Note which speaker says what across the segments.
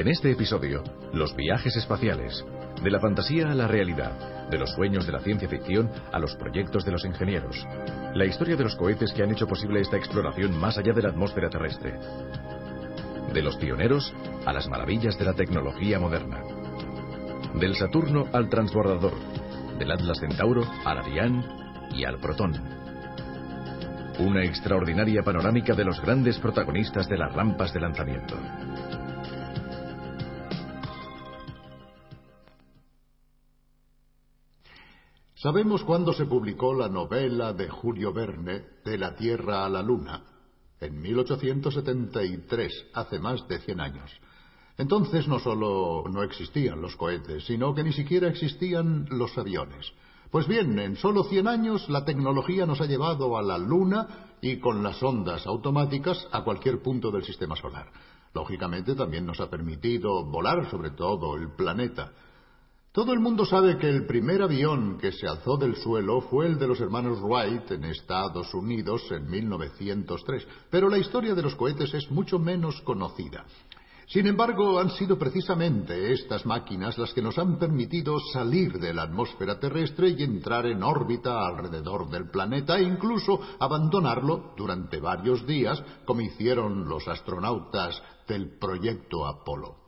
Speaker 1: En este episodio, los viajes espaciales, de la fantasía a la realidad, de los sueños de la ciencia ficción a los proyectos de los ingenieros, la historia de los cohetes que han hecho posible esta exploración más allá de la atmósfera terrestre, de los pioneros a las maravillas de la tecnología moderna, del Saturno al transbordador, del Atlas Centauro al Ariane y al Protón. Una extraordinaria panorámica de los grandes protagonistas de las rampas de lanzamiento.
Speaker 2: Sabemos cuándo se publicó la novela de Julio Verne, De la Tierra a la Luna, en 1873, hace más de 100 años. Entonces no solo no existían los cohetes, sino que ni siquiera existían los aviones. Pues bien, en solo 100 años la tecnología nos ha llevado a la Luna y con las ondas automáticas a cualquier punto del sistema solar. Lógicamente también nos ha permitido volar sobre todo el planeta. Todo el mundo sabe que el primer avión que se alzó del suelo fue el de los hermanos Wright en Estados Unidos en 1903, pero la historia de los cohetes es mucho menos conocida. Sin embargo, han sido precisamente estas máquinas las que nos han permitido salir de la atmósfera terrestre y entrar en órbita alrededor del planeta e incluso abandonarlo durante varios días, como hicieron los astronautas del proyecto Apolo.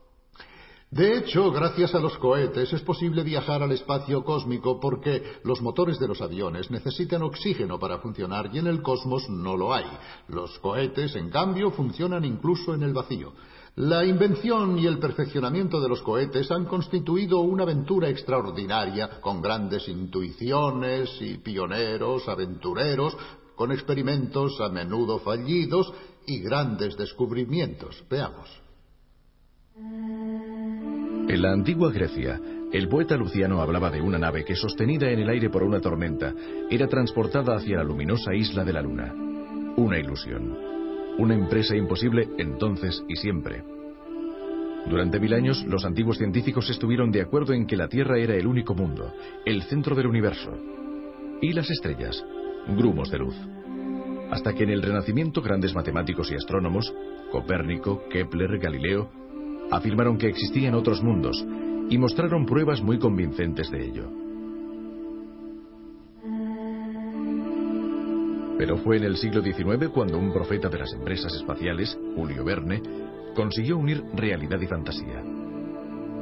Speaker 2: De hecho, gracias a los cohetes es posible viajar al espacio cósmico porque los motores de los aviones necesitan oxígeno para funcionar y en el cosmos no lo hay. Los cohetes, en cambio, funcionan incluso en el vacío. La invención y el perfeccionamiento de los cohetes han constituido una aventura extraordinaria con grandes intuiciones y pioneros, aventureros, con experimentos a menudo fallidos y grandes descubrimientos. Veamos.
Speaker 1: En la antigua Grecia, el poeta Luciano hablaba de una nave que, sostenida en el aire por una tormenta, era transportada hacia la luminosa isla de la Luna. Una ilusión. Una empresa imposible entonces y siempre. Durante mil años, los antiguos científicos estuvieron de acuerdo en que la Tierra era el único mundo, el centro del universo. Y las estrellas, grumos de luz. Hasta que en el Renacimiento grandes matemáticos y astrónomos, Copérnico, Kepler, Galileo, afirmaron que existían otros mundos y mostraron pruebas muy convincentes de ello. Pero fue en el siglo XIX cuando un profeta de las empresas espaciales, Julio Verne, consiguió unir realidad y fantasía.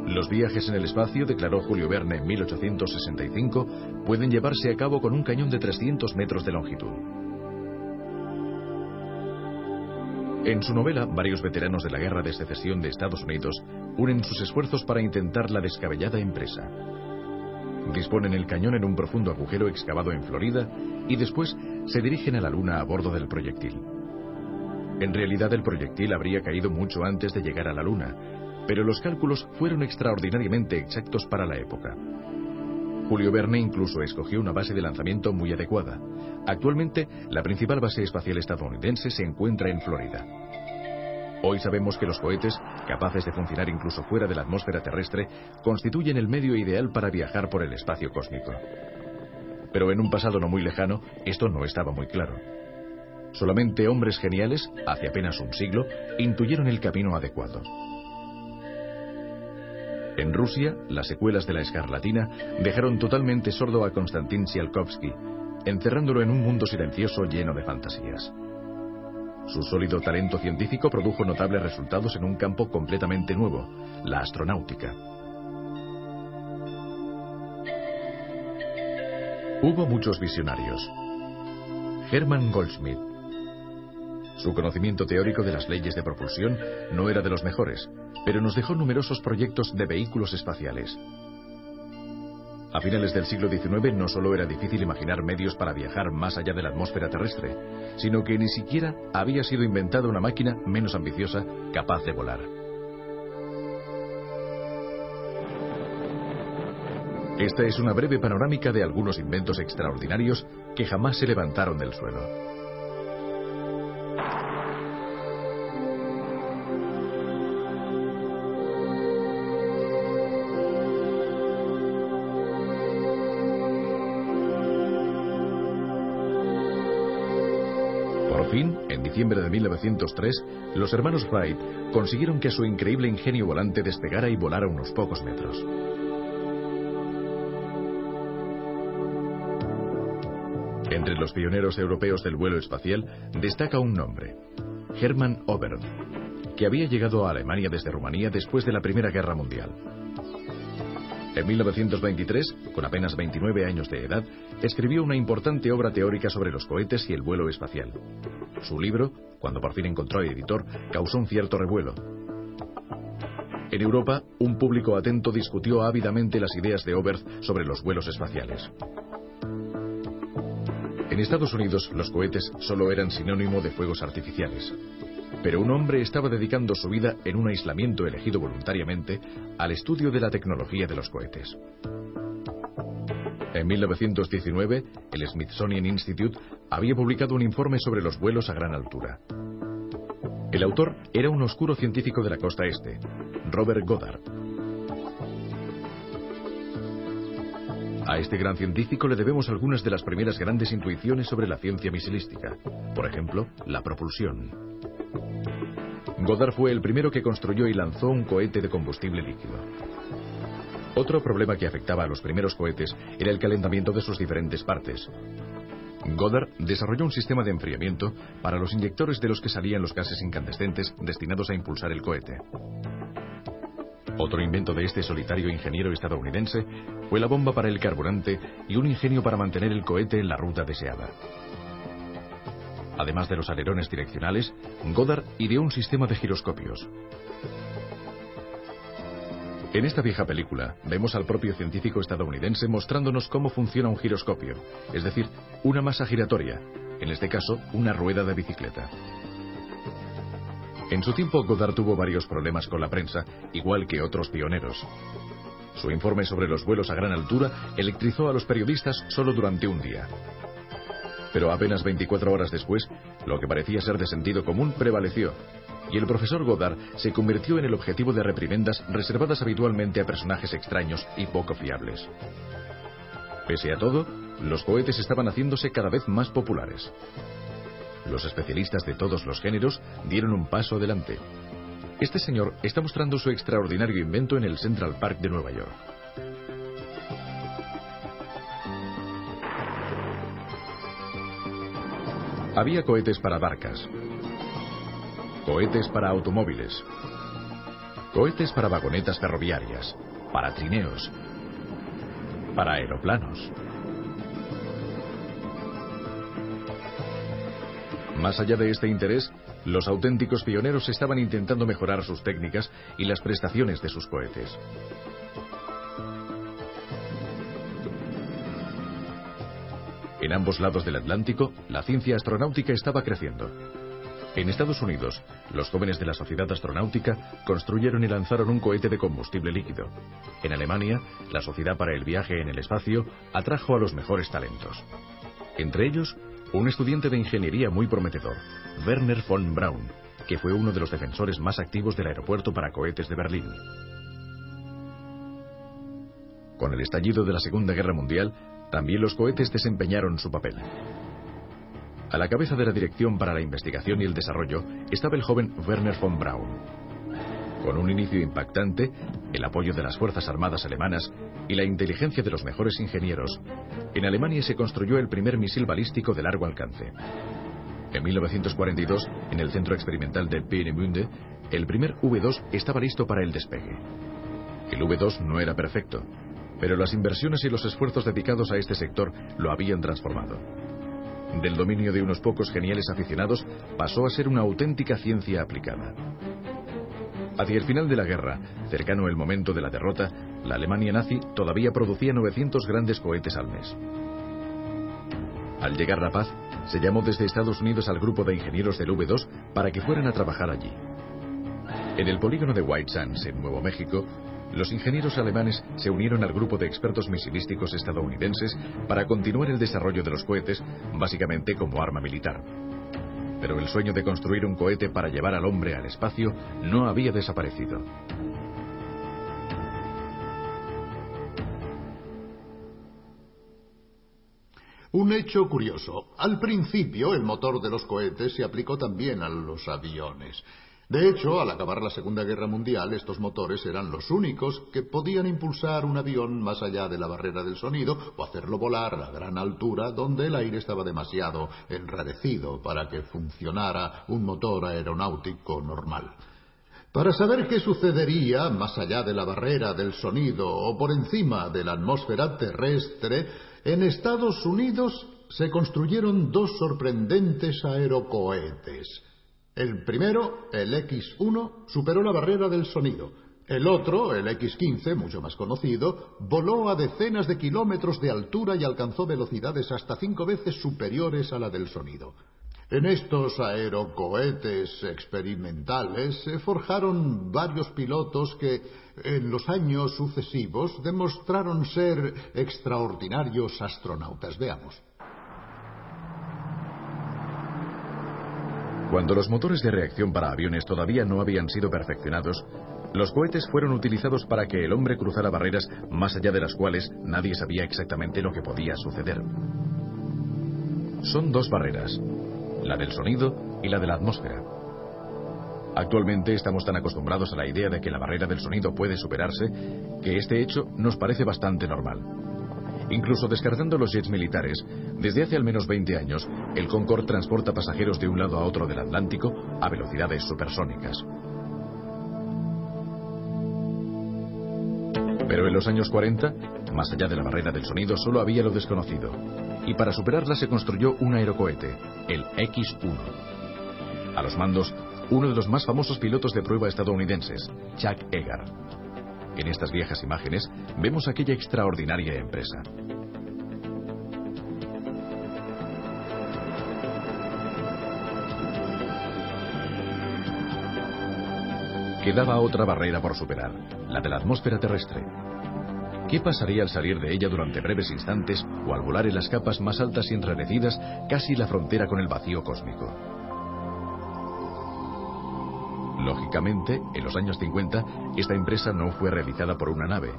Speaker 1: Los viajes en el espacio, declaró Julio Verne en 1865, pueden llevarse a cabo con un cañón de 300 metros de longitud. En su novela, varios veteranos de la Guerra de Secesión de Estados Unidos unen sus esfuerzos para intentar la descabellada empresa. Disponen el cañón en un profundo agujero excavado en Florida y después se dirigen a la Luna a bordo del proyectil. En realidad el proyectil habría caído mucho antes de llegar a la Luna, pero los cálculos fueron extraordinariamente exactos para la época. Julio Verne incluso escogió una base de lanzamiento muy adecuada. Actualmente, la principal base espacial estadounidense se encuentra en Florida. Hoy sabemos que los cohetes, capaces de funcionar incluso fuera de la atmósfera terrestre, constituyen el medio ideal para viajar por el espacio cósmico. Pero en un pasado no muy lejano, esto no estaba muy claro. Solamente hombres geniales, hace apenas un siglo, intuyeron el camino adecuado. En Rusia, las secuelas de la escarlatina dejaron totalmente sordo a Konstantin Tsiolkovsky, encerrándolo en un mundo silencioso lleno de fantasías. Su sólido talento científico produjo notables resultados en un campo completamente nuevo, la astronáutica. Hubo muchos visionarios. Hermann Goldschmidt, su conocimiento teórico de las leyes de propulsión no era de los mejores, pero nos dejó numerosos proyectos de vehículos espaciales. A finales del siglo XIX no solo era difícil imaginar medios para viajar más allá de la atmósfera terrestre, sino que ni siquiera había sido inventada una máquina menos ambiciosa capaz de volar. Esta es una breve panorámica de algunos inventos extraordinarios que jamás se levantaron del suelo. Fin, en diciembre de 1903, los hermanos Wright consiguieron que su increíble ingenio volante despegara y volara unos pocos metros. Entre los pioneros europeos del vuelo espacial destaca un nombre, Hermann Oberth, que había llegado a Alemania desde Rumanía después de la Primera Guerra Mundial. En 1923, con apenas 29 años de edad, escribió una importante obra teórica sobre los cohetes y el vuelo espacial. Su libro, cuando por fin encontró editor, causó un cierto revuelo. En Europa, un público atento discutió ávidamente las ideas de Oberth sobre los vuelos espaciales. En Estados Unidos, los cohetes solo eran sinónimo de fuegos artificiales. Pero un hombre estaba dedicando su vida en un aislamiento elegido voluntariamente al estudio de la tecnología de los cohetes. En 1919, el Smithsonian Institute había publicado un informe sobre los vuelos a gran altura. El autor era un oscuro científico de la costa este, Robert Goddard. A este gran científico le debemos algunas de las primeras grandes intuiciones sobre la ciencia misilística. Por ejemplo, la propulsión. Goddard fue el primero que construyó y lanzó un cohete de combustible líquido. Otro problema que afectaba a los primeros cohetes era el calentamiento de sus diferentes partes. Goddard desarrolló un sistema de enfriamiento para los inyectores de los que salían los gases incandescentes destinados a impulsar el cohete. Otro invento de este solitario ingeniero estadounidense fue la bomba para el carburante y un ingenio para mantener el cohete en la ruta deseada. Además de los alerones direccionales, Goddard ideó un sistema de giroscopios. En esta vieja película vemos al propio científico estadounidense mostrándonos cómo funciona un giroscopio, es decir, una masa giratoria, en este caso una rueda de bicicleta. En su tiempo, Goddard tuvo varios problemas con la prensa, igual que otros pioneros. Su informe sobre los vuelos a gran altura electrizó a los periodistas solo durante un día. Pero apenas 24 horas después, lo que parecía ser de sentido común prevaleció, y el profesor Goddard se convirtió en el objetivo de reprimendas reservadas habitualmente a personajes extraños y poco fiables. Pese a todo, los cohetes estaban haciéndose cada vez más populares. Los especialistas de todos los géneros dieron un paso adelante. Este señor está mostrando su extraordinario invento en el Central Park de Nueva York. Había cohetes para barcas, cohetes para automóviles, cohetes para vagonetas ferroviarias, para trineos, para aeroplanos. Más allá de este interés, los auténticos pioneros estaban intentando mejorar sus técnicas y las prestaciones de sus cohetes. En ambos lados del Atlántico, la ciencia astronáutica estaba creciendo. En Estados Unidos, los jóvenes de la Sociedad Astronáutica construyeron y lanzaron un cohete de combustible líquido. En Alemania, la Sociedad para el Viaje en el Espacio atrajo a los mejores talentos. Entre ellos, un estudiante de ingeniería muy prometedor, Werner von Braun, que fue uno de los defensores más activos del aeropuerto para cohetes de Berlín. Con el estallido de la Segunda Guerra Mundial, también los cohetes desempeñaron su papel. A la cabeza de la Dirección para la Investigación y el Desarrollo estaba el joven Werner von Braun. Con un inicio impactante, el apoyo de las Fuerzas Armadas alemanas y la inteligencia de los mejores ingenieros, en Alemania se construyó el primer misil balístico de largo alcance. En 1942, en el centro experimental de Peenemünde, el primer V2 estaba listo para el despegue. El V2 no era perfecto, pero las inversiones y los esfuerzos dedicados a este sector lo habían transformado. Del dominio de unos pocos geniales aficionados pasó a ser una auténtica ciencia aplicada. Hacia el final de la guerra, cercano el momento de la derrota, la Alemania nazi todavía producía 900 grandes cohetes al mes. Al llegar la paz, se llamó desde Estados Unidos al grupo de ingenieros del V2 para que fueran a trabajar allí. En el polígono de White Sands, en Nuevo México, los ingenieros alemanes se unieron al grupo de expertos misilísticos estadounidenses para continuar el desarrollo de los cohetes, básicamente como arma militar pero el sueño de construir un cohete para llevar al hombre al espacio no había desaparecido.
Speaker 2: Un hecho curioso. Al principio, el motor de los cohetes se aplicó también a los aviones. De hecho, al acabar la Segunda Guerra Mundial, estos motores eran los únicos que podían impulsar un avión más allá de la barrera del sonido o hacerlo volar a gran altura donde el aire estaba demasiado enrarecido para que funcionara un motor aeronáutico normal. Para saber qué sucedería más allá de la barrera del sonido o por encima de la atmósfera terrestre, en Estados Unidos se construyeron dos sorprendentes aerocohetes. El primero, el X-1, superó la barrera del sonido. El otro, el X-15, mucho más conocido, voló a decenas de kilómetros de altura y alcanzó velocidades hasta cinco veces superiores a la del sonido. En estos aerocohetes experimentales se forjaron varios pilotos que en los años sucesivos demostraron ser extraordinarios astronautas. Veamos.
Speaker 1: Cuando los motores de reacción para aviones todavía no habían sido perfeccionados, los cohetes fueron utilizados para que el hombre cruzara barreras más allá de las cuales nadie sabía exactamente lo que podía suceder. Son dos barreras, la del sonido y la de la atmósfera. Actualmente estamos tan acostumbrados a la idea de que la barrera del sonido puede superarse que este hecho nos parece bastante normal. Incluso descartando los jets militares, desde hace al menos 20 años, el Concorde transporta pasajeros de un lado a otro del Atlántico a velocidades supersónicas. Pero en los años 40, más allá de la barrera del sonido, solo había lo desconocido. Y para superarla se construyó un aerocohete, el X-1. A los mandos, uno de los más famosos pilotos de prueba estadounidenses, Chuck Egar. En estas viejas imágenes vemos aquella extraordinaria empresa. Quedaba otra barrera por superar, la de la atmósfera terrestre. ¿Qué pasaría al salir de ella durante breves instantes o al volar en las capas más altas y enrarecidas, casi la frontera con el vacío cósmico? Lógicamente, en los años 50, esta empresa no fue realizada por una nave,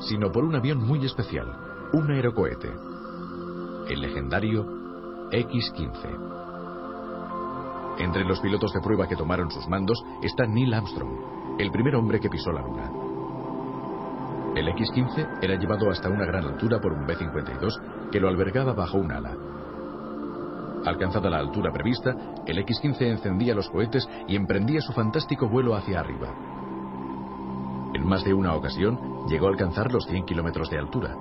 Speaker 1: sino por un avión muy especial, un aerocohete, el legendario X-15. Entre los pilotos de prueba que tomaron sus mandos está Neil Armstrong, el primer hombre que pisó la Luna. El X-15 era llevado hasta una gran altura por un B-52 que lo albergaba bajo un ala. Alcanzada la altura prevista, el X-15 encendía los cohetes y emprendía su fantástico vuelo hacia arriba. En más de una ocasión llegó a alcanzar los 100 kilómetros de altura,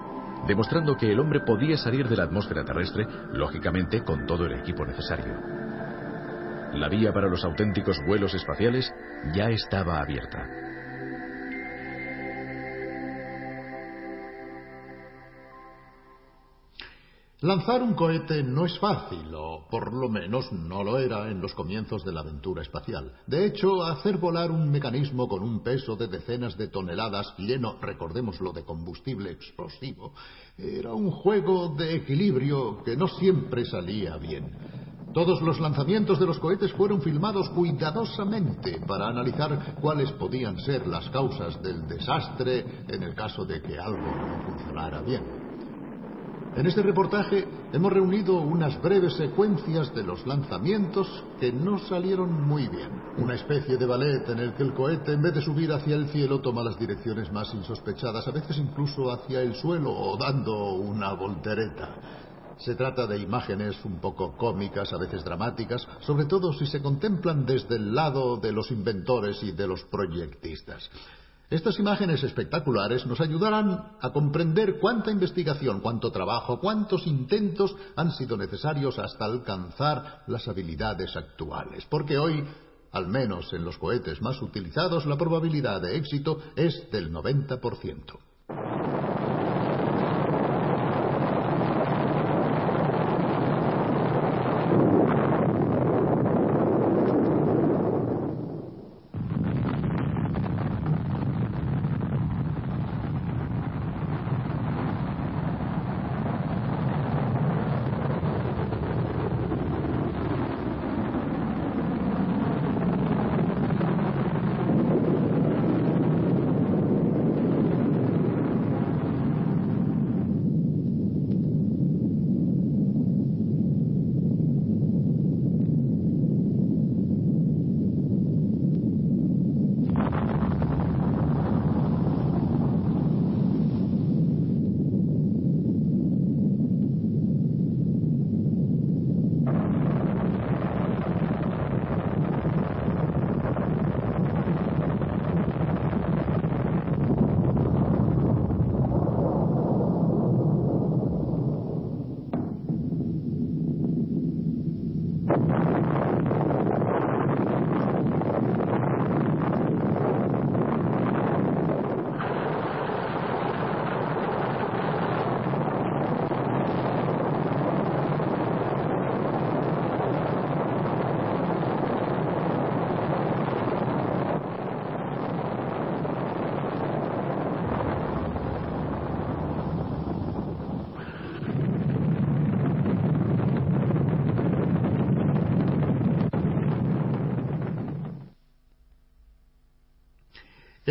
Speaker 1: demostrando que el hombre podía salir de la atmósfera terrestre, lógicamente con todo el equipo necesario. La vía para los auténticos vuelos espaciales ya estaba abierta.
Speaker 2: Lanzar un cohete no es fácil, o por lo menos no lo era en los comienzos de la aventura espacial. De hecho, hacer volar un mecanismo con un peso de decenas de toneladas, lleno, recordémoslo, de combustible explosivo, era un juego de equilibrio que no siempre salía bien. Todos los lanzamientos de los cohetes fueron filmados cuidadosamente para analizar cuáles podían ser las causas del desastre en el caso de que algo no funcionara bien. En este reportaje hemos reunido unas breves secuencias de los lanzamientos que no salieron muy bien. Una especie de ballet en el que el cohete, en vez de subir hacia el cielo, toma las direcciones más insospechadas, a veces incluso hacia el suelo o dando una voltereta. Se trata de imágenes un poco cómicas, a veces dramáticas, sobre todo si se contemplan desde el lado de los inventores y de los proyectistas. Estas imágenes espectaculares nos ayudarán a comprender cuánta investigación, cuánto trabajo, cuántos intentos han sido necesarios hasta alcanzar las habilidades actuales. Porque hoy, al menos en los cohetes más utilizados, la probabilidad de éxito es del 90%.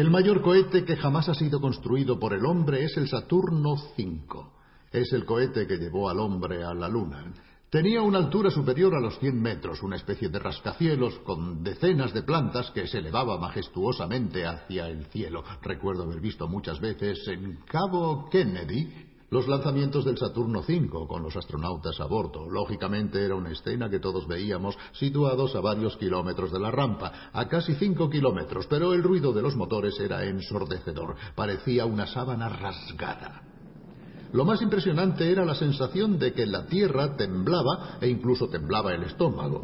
Speaker 2: El mayor cohete que jamás ha sido construido por el hombre es el Saturno V. Es el cohete que llevó al hombre a la Luna. Tenía una altura superior a los 100 metros, una especie de rascacielos con decenas de plantas que se elevaba majestuosamente hacia el cielo. Recuerdo haber visto muchas veces en Cabo Kennedy los lanzamientos del Saturno V con los astronautas a bordo. Lógicamente era una escena que todos veíamos situados a varios kilómetros de la rampa, a casi cinco kilómetros, pero el ruido de los motores era ensordecedor. Parecía una sábana rasgada. Lo más impresionante era la sensación de que la Tierra temblaba e incluso temblaba el estómago.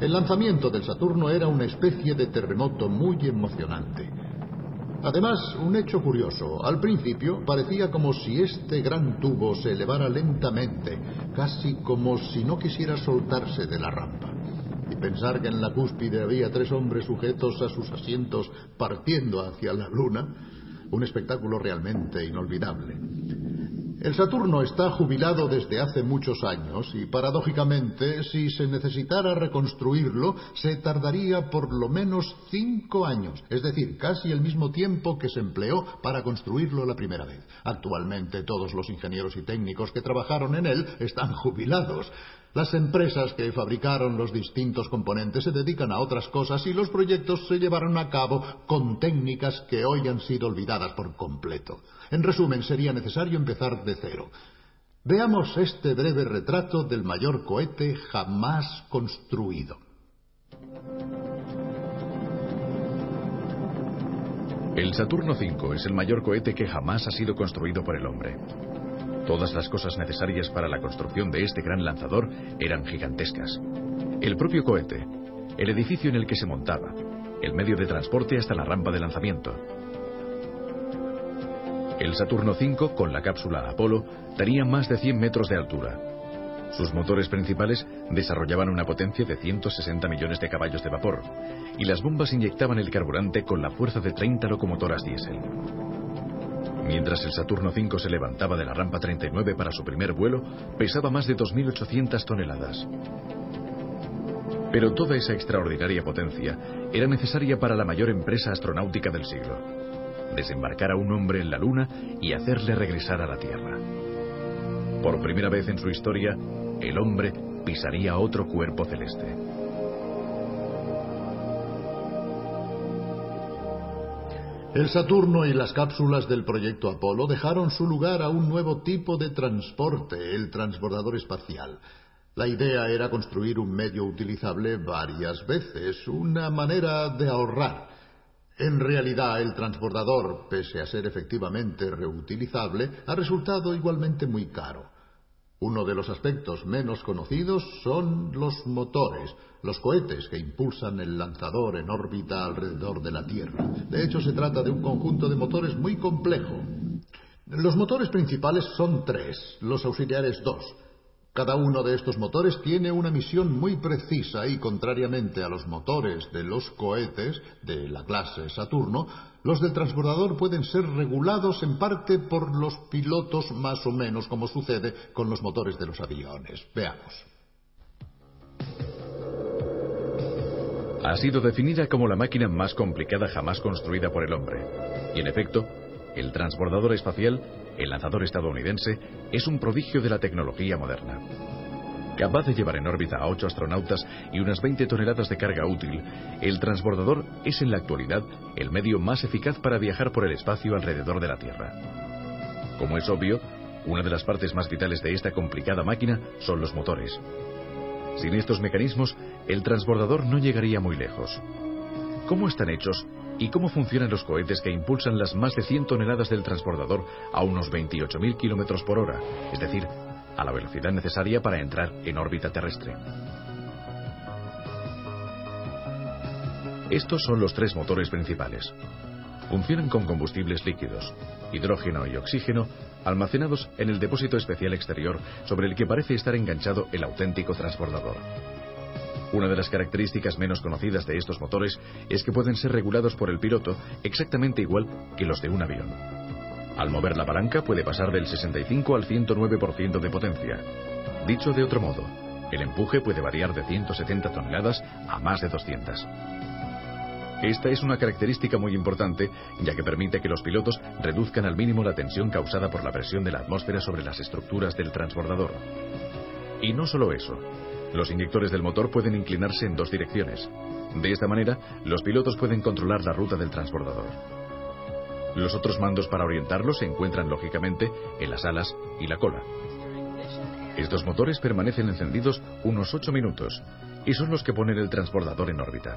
Speaker 2: El lanzamiento del Saturno era una especie de terremoto muy emocionante. Además, un hecho curioso. Al principio parecía como si este gran tubo se elevara lentamente, casi como si no quisiera soltarse de la rampa. Y pensar que en la cúspide había tres hombres sujetos a sus asientos partiendo hacia la luna, un espectáculo realmente inolvidable. El Saturno está jubilado desde hace muchos años y, paradójicamente, si se necesitara reconstruirlo, se tardaría por lo menos cinco años, es decir, casi el mismo tiempo que se empleó para construirlo la primera vez. Actualmente todos los ingenieros y técnicos que trabajaron en él están jubilados. Las empresas que fabricaron los distintos componentes se dedican a otras cosas y los proyectos se llevaron a cabo con técnicas que hoy han sido olvidadas por completo. En resumen, sería necesario empezar de cero. Veamos este breve retrato del mayor cohete jamás construido.
Speaker 1: El Saturno V es el mayor cohete que jamás ha sido construido por el hombre. Todas las cosas necesarias para la construcción de este gran lanzador eran gigantescas. El propio cohete, el edificio en el que se montaba, el medio de transporte hasta la rampa de lanzamiento, el Saturno V, con la cápsula Apolo, tenía más de 100 metros de altura. Sus motores principales desarrollaban una potencia de 160 millones de caballos de vapor, y las bombas inyectaban el carburante con la fuerza de 30 locomotoras diésel. Mientras el Saturno V se levantaba de la rampa 39 para su primer vuelo, pesaba más de 2.800 toneladas. Pero toda esa extraordinaria potencia era necesaria para la mayor empresa astronáutica del siglo desembarcar a un hombre en la Luna y hacerle regresar a la Tierra. Por primera vez en su historia, el hombre pisaría otro cuerpo celeste.
Speaker 2: El Saturno y las cápsulas del proyecto Apolo dejaron su lugar a un nuevo tipo de transporte, el transbordador espacial. La idea era construir un medio utilizable varias veces, una manera de ahorrar. En realidad, el transbordador, pese a ser efectivamente reutilizable, ha resultado igualmente muy caro. Uno de los aspectos menos conocidos son los motores, los cohetes que impulsan el lanzador en órbita alrededor de la Tierra. De hecho, se trata de un conjunto de motores muy complejo. Los motores principales son tres, los auxiliares dos. Cada uno de estos motores tiene una misión muy precisa y contrariamente a los motores de los cohetes de la clase Saturno, los del transbordador pueden ser regulados en parte por los pilotos más o menos como sucede con los motores de los aviones. Veamos.
Speaker 1: Ha sido definida como la máquina más complicada jamás construida por el hombre. Y en efecto, el transbordador espacial el lanzador estadounidense es un prodigio de la tecnología moderna. Capaz de llevar en órbita a ocho astronautas y unas 20 toneladas de carga útil, el transbordador es en la actualidad el medio más eficaz para viajar por el espacio alrededor de la Tierra. Como es obvio, una de las partes más vitales de esta complicada máquina son los motores. Sin estos mecanismos, el transbordador no llegaría muy lejos. ¿Cómo están hechos y cómo funcionan los cohetes que impulsan las más de 100 toneladas del transbordador a unos 28.000 kilómetros por hora, es decir, a la velocidad necesaria para entrar en órbita terrestre. Estos son los tres motores principales. Funcionan con combustibles líquidos, hidrógeno y oxígeno, almacenados en el depósito especial exterior sobre el que parece estar enganchado el auténtico transbordador. Una de las características menos conocidas de estos motores es que pueden ser regulados por el piloto exactamente igual que los de un avión. Al mover la palanca puede pasar del 65 al 109% de potencia. Dicho de otro modo, el empuje puede variar de 170 toneladas a más de 200. Esta es una característica muy importante, ya que permite que los pilotos reduzcan al mínimo la tensión causada por la presión de la atmósfera sobre las estructuras del transbordador. Y no solo eso, los inyectores del motor pueden inclinarse en dos direcciones. De esta manera, los pilotos pueden controlar la ruta del transbordador. Los otros mandos para orientarlo se encuentran lógicamente en las alas y la cola. Estos motores permanecen encendidos unos 8 minutos y son los que ponen el transbordador en órbita.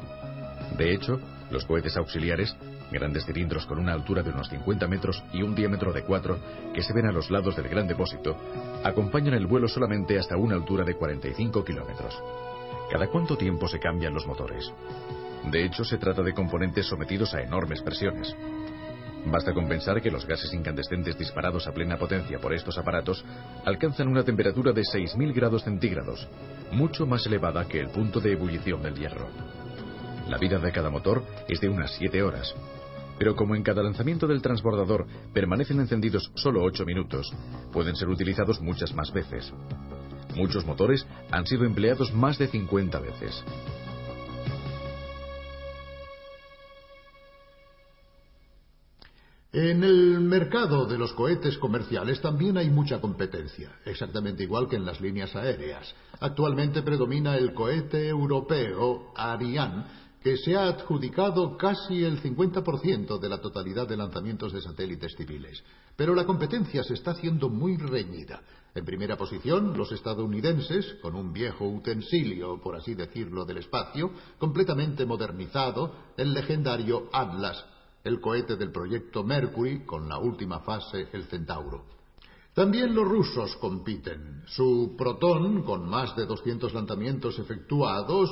Speaker 1: De hecho, los cohetes auxiliares, grandes cilindros con una altura de unos 50 metros y un diámetro de 4, que se ven a los lados del gran depósito, acompañan el vuelo solamente hasta una altura de 45 kilómetros. ¿Cada cuánto tiempo se cambian los motores? De hecho, se trata de componentes sometidos a enormes presiones. Basta con pensar que los gases incandescentes disparados a plena potencia por estos aparatos alcanzan una temperatura de 6.000 grados centígrados, mucho más elevada que el punto de ebullición del hierro. La vida de cada motor es de unas 7 horas. Pero como en cada lanzamiento del transbordador permanecen encendidos solo 8 minutos, pueden ser utilizados muchas más veces. Muchos motores han sido empleados más de 50 veces.
Speaker 2: En el mercado de los cohetes comerciales también hay mucha competencia, exactamente igual que en las líneas aéreas. Actualmente predomina el cohete europeo Ariane, que se ha adjudicado casi el 50% de la totalidad de lanzamientos de satélites civiles. Pero la competencia se está haciendo muy reñida. En primera posición, los estadounidenses, con un viejo utensilio, por así decirlo, del espacio, completamente modernizado, el legendario Atlas, el cohete del proyecto Mercury, con la última fase, el Centauro. También los rusos compiten. Su Proton, con más de 200 lanzamientos efectuados,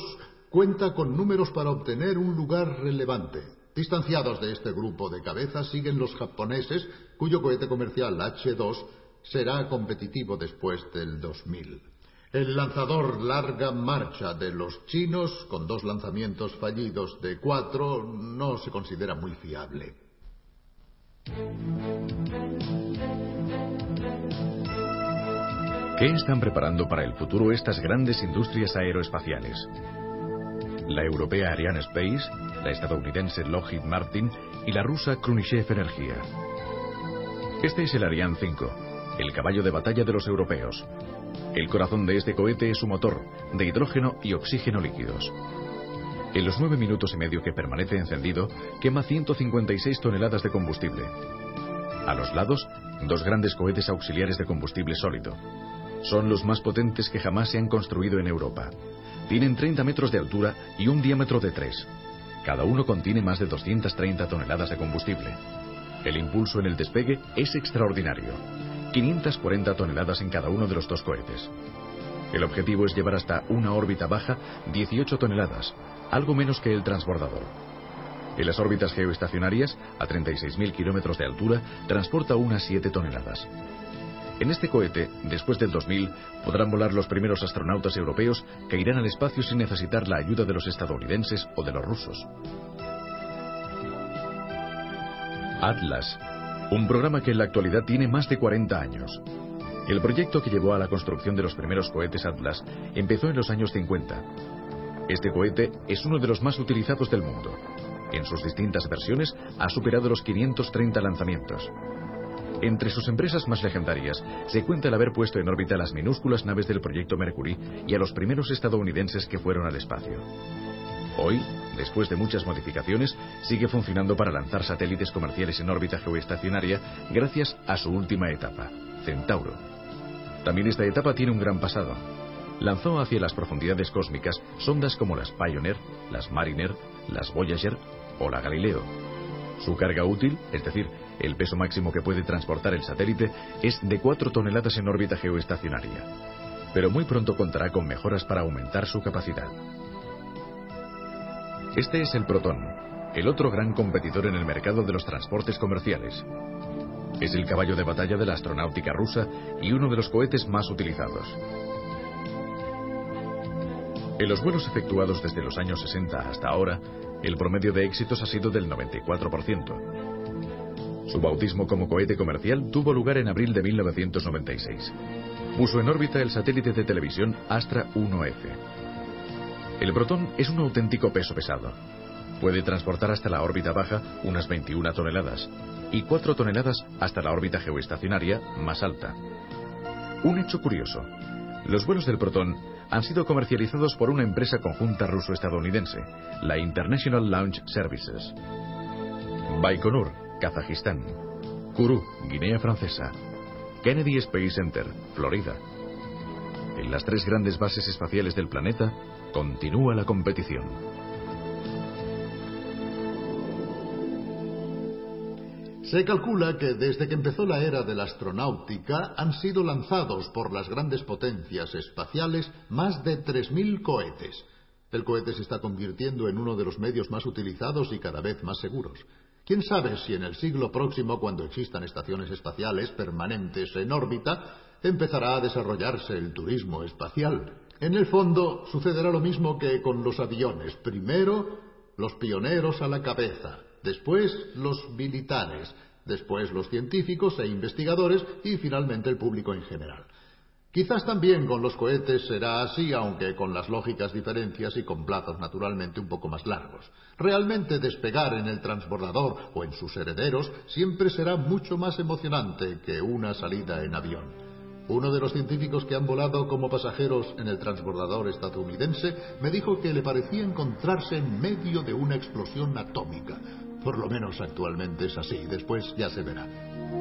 Speaker 2: cuenta con números para obtener un lugar relevante. Distanciados de este grupo de cabezas siguen los japoneses, cuyo cohete comercial H-2 será competitivo después del 2000. El lanzador larga marcha de los chinos, con dos lanzamientos fallidos de cuatro, no se considera muy fiable.
Speaker 1: ¿Qué están preparando para el futuro estas grandes industrias aeroespaciales? la europea Ariane Space, la estadounidense Lockheed Martin y la rusa Khrunichev Energía. Este es el Ariane 5, el caballo de batalla de los europeos. El corazón de este cohete es su motor, de hidrógeno y oxígeno líquidos. En los nueve minutos y medio que permanece encendido, quema 156 toneladas de combustible. A los lados, dos grandes cohetes auxiliares de combustible sólido. Son los más potentes que jamás se han construido en Europa. Tienen 30 metros de altura y un diámetro de 3. Cada uno contiene más de 230 toneladas de combustible. El impulso en el despegue es extraordinario. 540 toneladas en cada uno de los dos cohetes. El objetivo es llevar hasta una órbita baja 18 toneladas, algo menos que el transbordador. En las órbitas geoestacionarias, a 36.000 kilómetros de altura, transporta unas 7 toneladas. En este cohete, después del 2000, podrán volar los primeros astronautas europeos que irán al espacio sin necesitar la ayuda de los estadounidenses o de los rusos. Atlas, un programa que en la actualidad tiene más de 40 años. El proyecto que llevó a la construcción de los primeros cohetes Atlas empezó en los años 50. Este cohete es uno de los más utilizados del mundo. En sus distintas versiones ha superado los 530 lanzamientos. Entre sus empresas más legendarias se cuenta el haber puesto en órbita las minúsculas naves del proyecto Mercury y a los primeros estadounidenses que fueron al espacio. Hoy, después de muchas modificaciones, sigue funcionando para lanzar satélites comerciales en órbita geoestacionaria gracias a su última etapa, Centauro. También esta etapa tiene un gran pasado. Lanzó hacia las profundidades cósmicas sondas como las Pioneer, las Mariner, las Voyager o la Galileo. Su carga útil, es decir, el peso máximo que puede transportar el satélite es de 4 toneladas en órbita geoestacionaria, pero muy pronto contará con mejoras para aumentar su capacidad. Este es el Proton, el otro gran competidor en el mercado de los transportes comerciales. Es el caballo de batalla de la astronáutica rusa y uno de los cohetes más utilizados. En los vuelos efectuados desde los años 60 hasta ahora, el promedio de éxitos ha sido del 94%. Su bautismo como cohete comercial tuvo lugar en abril de 1996. Puso en órbita el satélite de televisión Astra 1F. El Proton es un auténtico peso pesado. Puede transportar hasta la órbita baja unas 21 toneladas y 4 toneladas hasta la órbita geoestacionaria más alta. Un hecho curioso. Los vuelos del Proton han sido comercializados por una empresa conjunta ruso-estadounidense, la International Launch Services. Baikonur, Kazajistán. Kourou, Guinea Francesa. Kennedy Space Center, Florida. En las tres grandes bases espaciales del planeta continúa la competición.
Speaker 2: Se calcula que desde que empezó la era de la astronáutica han sido lanzados por las grandes potencias espaciales más de 3.000 cohetes. El cohete se está convirtiendo en uno de los medios más utilizados y cada vez más seguros. ¿Quién sabe si en el siglo próximo, cuando existan estaciones espaciales permanentes en órbita, empezará a desarrollarse el turismo espacial? En el fondo, sucederá lo mismo que con los aviones. Primero, los pioneros a la cabeza, después los militares, después los científicos e investigadores y finalmente el público en general. Quizás también con los cohetes será así, aunque con las lógicas diferencias y con plazos naturalmente un poco más largos. Realmente despegar en el transbordador o en sus herederos siempre será mucho más emocionante que una salida en avión. Uno de los científicos que han volado como pasajeros en el transbordador estadounidense me dijo que le parecía encontrarse en medio de una explosión atómica. Por lo menos actualmente es así, después ya se verá.